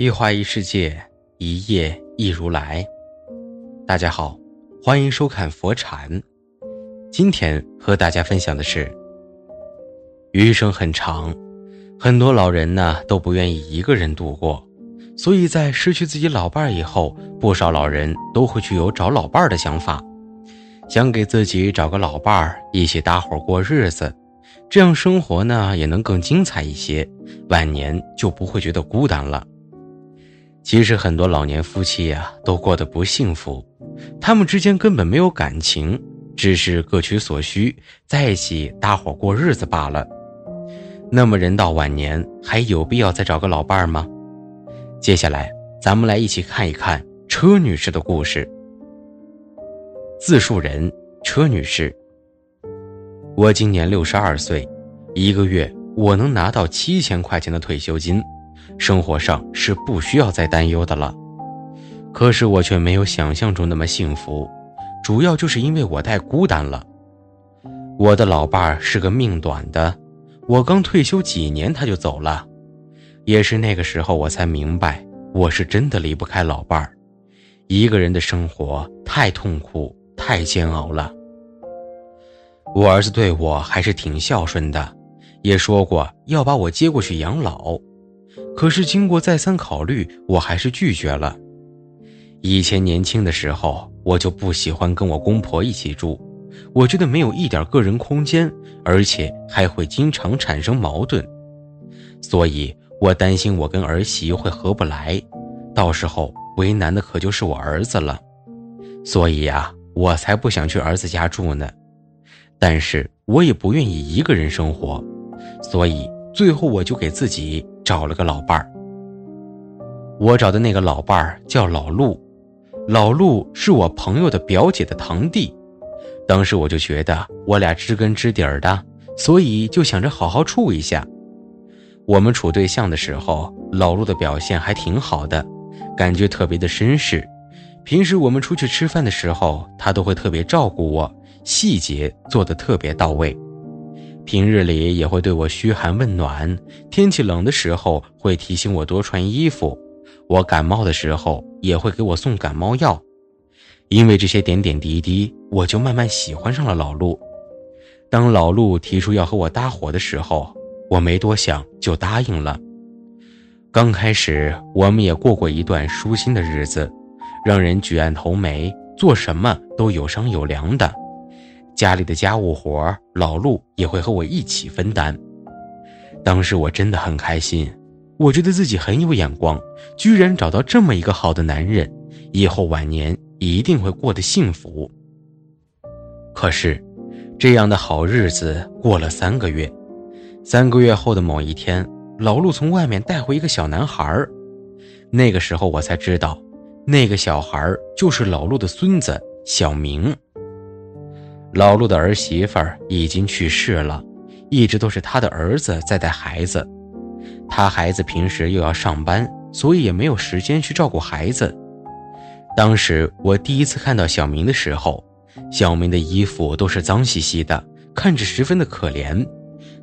一花一世界，一叶一如来。大家好，欢迎收看佛禅。今天和大家分享的是：余生很长，很多老人呢都不愿意一个人度过，所以在失去自己老伴儿以后，不少老人都会去有找老伴儿的想法，想给自己找个老伴儿一起搭伙过日子。这样生活呢也能更精彩一些，晚年就不会觉得孤单了。其实很多老年夫妻呀都过得不幸福，他们之间根本没有感情，只是各取所需，在一起搭伙过日子罢了。那么人到晚年还有必要再找个老伴儿吗？接下来咱们来一起看一看车女士的故事。自述人：车女士。我今年六十二岁，一个月我能拿到七千块钱的退休金，生活上是不需要再担忧的了。可是我却没有想象中那么幸福，主要就是因为我太孤单了。我的老伴儿是个命短的，我刚退休几年他就走了，也是那个时候我才明白，我是真的离不开老伴儿。一个人的生活太痛苦，太煎熬了。我儿子对我还是挺孝顺的，也说过要把我接过去养老。可是经过再三考虑，我还是拒绝了。以前年轻的时候，我就不喜欢跟我公婆一起住，我觉得没有一点个人空间，而且还会经常产生矛盾。所以我担心我跟儿媳会合不来，到时候为难的可就是我儿子了。所以呀，我才不想去儿子家住呢。但是我也不愿意一个人生活，所以最后我就给自己找了个老伴儿。我找的那个老伴儿叫老陆，老陆是我朋友的表姐的堂弟。当时我就觉得我俩知根知底儿的，所以就想着好好处一下。我们处对象的时候，老陆的表现还挺好的，感觉特别的绅士。平时我们出去吃饭的时候，他都会特别照顾我。细节做得特别到位，平日里也会对我嘘寒问暖，天气冷的时候会提醒我多穿衣服，我感冒的时候也会给我送感冒药。因为这些点点滴滴，我就慢慢喜欢上了老陆。当老陆提出要和我搭伙的时候，我没多想就答应了。刚开始我们也过过一段舒心的日子，让人举案头眉，做什么都有商有量的。家里的家务活，老陆也会和我一起分担。当时我真的很开心，我觉得自己很有眼光，居然找到这么一个好的男人，以后晚年一定会过得幸福。可是，这样的好日子过了三个月，三个月后的某一天，老陆从外面带回一个小男孩那个时候我才知道，那个小孩就是老陆的孙子小明。老陆的儿媳妇儿已经去世了，一直都是他的儿子在带孩子。他孩子平时又要上班，所以也没有时间去照顾孩子。当时我第一次看到小明的时候，小明的衣服都是脏兮兮的，看着十分的可怜，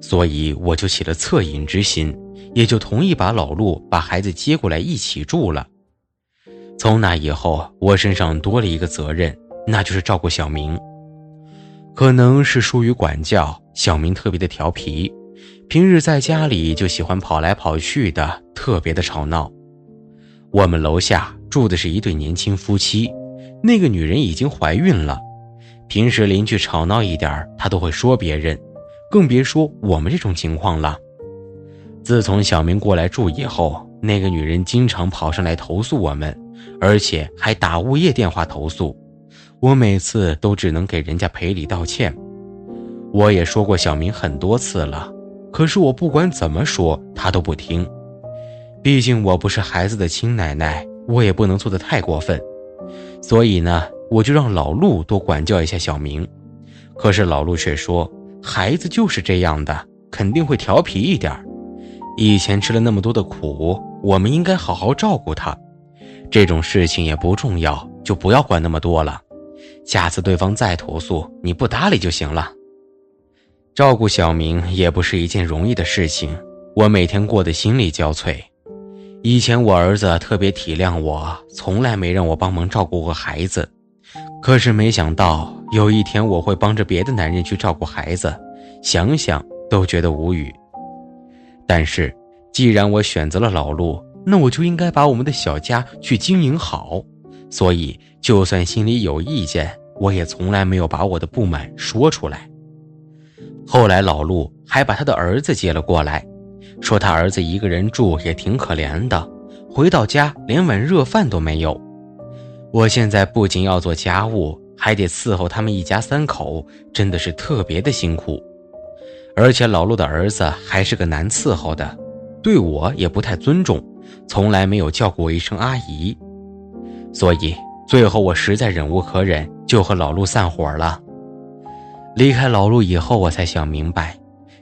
所以我就起了恻隐之心，也就同意把老陆把孩子接过来一起住了。从那以后，我身上多了一个责任，那就是照顾小明。可能是疏于管教，小明特别的调皮，平日在家里就喜欢跑来跑去的，特别的吵闹。我们楼下住的是一对年轻夫妻，那个女人已经怀孕了，平时邻居吵闹一点，她都会说别人，更别说我们这种情况了。自从小明过来住以后，那个女人经常跑上来投诉我们，而且还打物业电话投诉。我每次都只能给人家赔礼道歉，我也说过小明很多次了，可是我不管怎么说，他都不听。毕竟我不是孩子的亲奶奶，我也不能做的太过分，所以呢，我就让老陆多管教一下小明。可是老陆却说，孩子就是这样的，肯定会调皮一点以前吃了那么多的苦，我们应该好好照顾他。这种事情也不重要，就不要管那么多了。下次对方再投诉，你不搭理就行了。照顾小明也不是一件容易的事情，我每天过得心力交瘁。以前我儿子特别体谅我，从来没让我帮忙照顾过孩子。可是没想到有一天我会帮着别的男人去照顾孩子，想想都觉得无语。但是，既然我选择了老陆，那我就应该把我们的小家去经营好。所以，就算心里有意见，我也从来没有把我的不满说出来。后来，老陆还把他的儿子接了过来，说他儿子一个人住也挺可怜的，回到家连碗热饭都没有。我现在不仅要做家务，还得伺候他们一家三口，真的是特别的辛苦。而且老陆的儿子还是个难伺候的，对我也不太尊重，从来没有叫过我一声阿姨。所以最后我实在忍无可忍，就和老陆散伙了。离开老陆以后，我才想明白，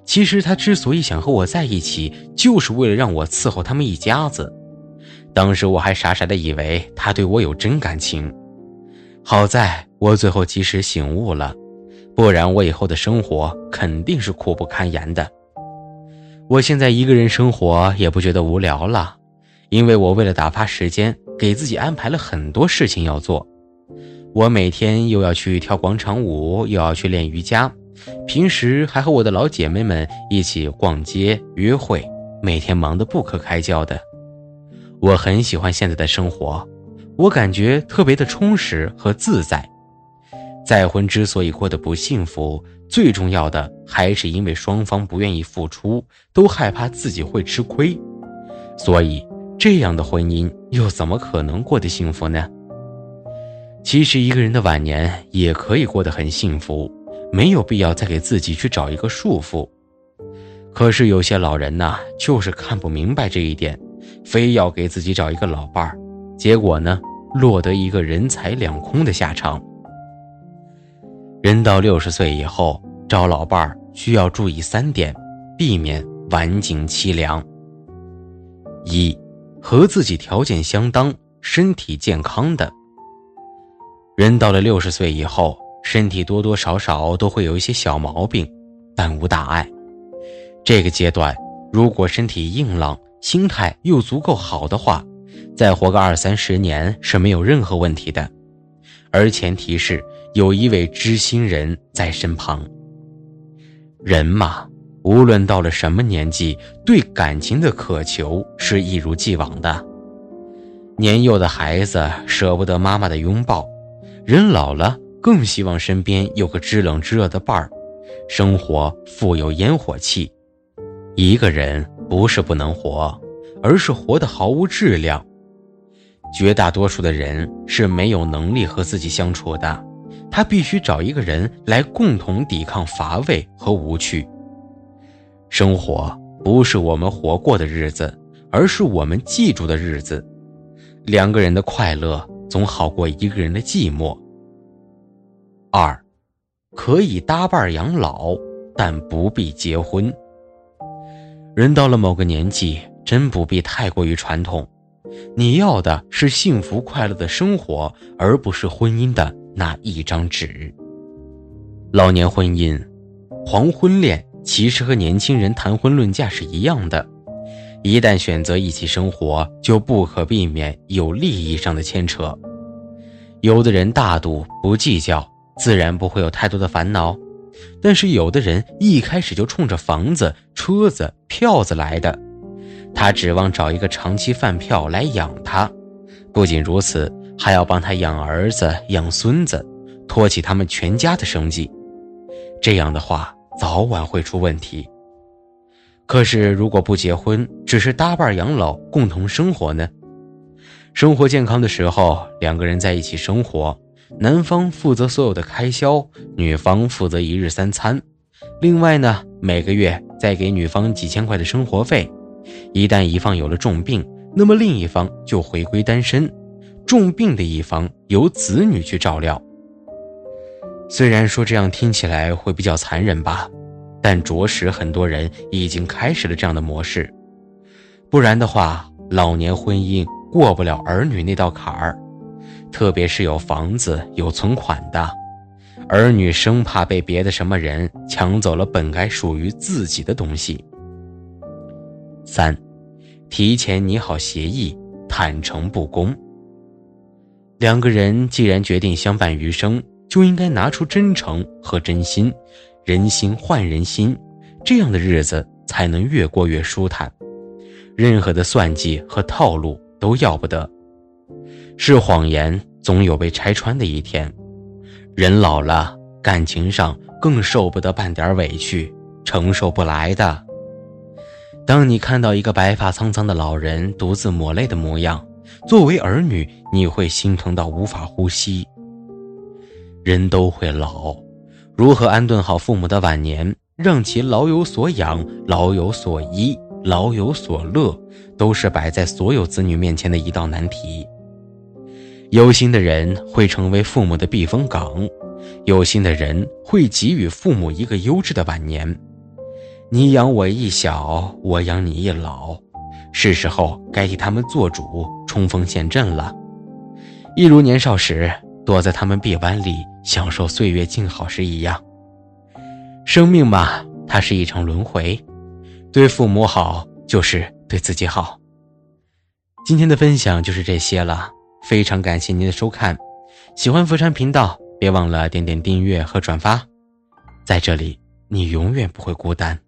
其实他之所以想和我在一起，就是为了让我伺候他们一家子。当时我还傻傻的以为他对我有真感情，好在我最后及时醒悟了，不然我以后的生活肯定是苦不堪言的。我现在一个人生活也不觉得无聊了，因为我为了打发时间，给自己安排了很多事情要做。我每天又要去跳广场舞，又要去练瑜伽，平时还和我的老姐妹们一起逛街约会，每天忙得不可开交的。我很喜欢现在的生活，我感觉特别的充实和自在。再婚之所以过得不幸福，最重要的还是因为双方不愿意付出，都害怕自己会吃亏。所以，这样的婚姻又怎么可能过得幸福呢？其实，一个人的晚年也可以过得很幸福，没有必要再给自己去找一个束缚。可是，有些老人呐，就是看不明白这一点。非要给自己找一个老伴儿，结果呢，落得一个人财两空的下场。人到六十岁以后找老伴儿需要注意三点，避免晚景凄凉。一，和自己条件相当、身体健康的。人到了六十岁以后，身体多多少少都会有一些小毛病，但无大碍。这个阶段，如果身体硬朗，心态又足够好的话，再活个二三十年是没有任何问题的，而前提是有一位知心人在身旁。人嘛，无论到了什么年纪，对感情的渴求是一如既往的。年幼的孩子舍不得妈妈的拥抱，人老了更希望身边有个知冷知热的伴儿。生活富有烟火气，一个人。不是不能活，而是活得毫无质量。绝大多数的人是没有能力和自己相处的，他必须找一个人来共同抵抗乏味和无趣。生活不是我们活过的日子，而是我们记住的日子。两个人的快乐总好过一个人的寂寞。二，可以搭伴养老，但不必结婚。人到了某个年纪，真不必太过于传统。你要的是幸福快乐的生活，而不是婚姻的那一张纸。老年婚姻、黄昏恋其实和年轻人谈婚论嫁是一样的。一旦选择一起生活，就不可避免有利益上的牵扯。有的人大度不计较，自然不会有太多的烦恼。但是有的人一开始就冲着房子、车子、票子来的，他指望找一个长期饭票来养他，不仅如此，还要帮他养儿子、养孙子，托起他们全家的生计。这样的话，早晚会出问题。可是如果不结婚，只是搭伴养老、共同生活呢？生活健康的时候，两个人在一起生活。男方负责所有的开销，女方负责一日三餐。另外呢，每个月再给女方几千块的生活费。一旦一方有了重病，那么另一方就回归单身，重病的一方由子女去照料。虽然说这样听起来会比较残忍吧，但着实很多人已经开始了这样的模式。不然的话，老年婚姻过不了儿女那道坎儿。特别是有房子、有存款的儿女，生怕被别的什么人抢走了本该属于自己的东西。三，提前拟好协议，坦诚不公。两个人既然决定相伴余生，就应该拿出真诚和真心，人心换人心，这样的日子才能越过越舒坦。任何的算计和套路都要不得。是谎言，总有被拆穿的一天。人老了，感情上更受不得半点委屈，承受不来的。当你看到一个白发苍苍的老人独自抹泪的模样，作为儿女，你会心疼到无法呼吸。人都会老，如何安顿好父母的晚年，让其老有所养、老有所依、老有所乐，都是摆在所有子女面前的一道难题。有心的人会成为父母的避风港，有心的人会给予父母一个优质的晚年。你养我一小，我养你一老，是时候该替他们做主，冲锋陷阵了。一如年少时躲在他们臂弯里享受岁月静好时一样。生命嘛，它是一场轮回，对父母好就是对自己好。今天的分享就是这些了，非常感谢您的收看。喜欢佛山频道，别忘了点点订阅和转发，在这里你永远不会孤单。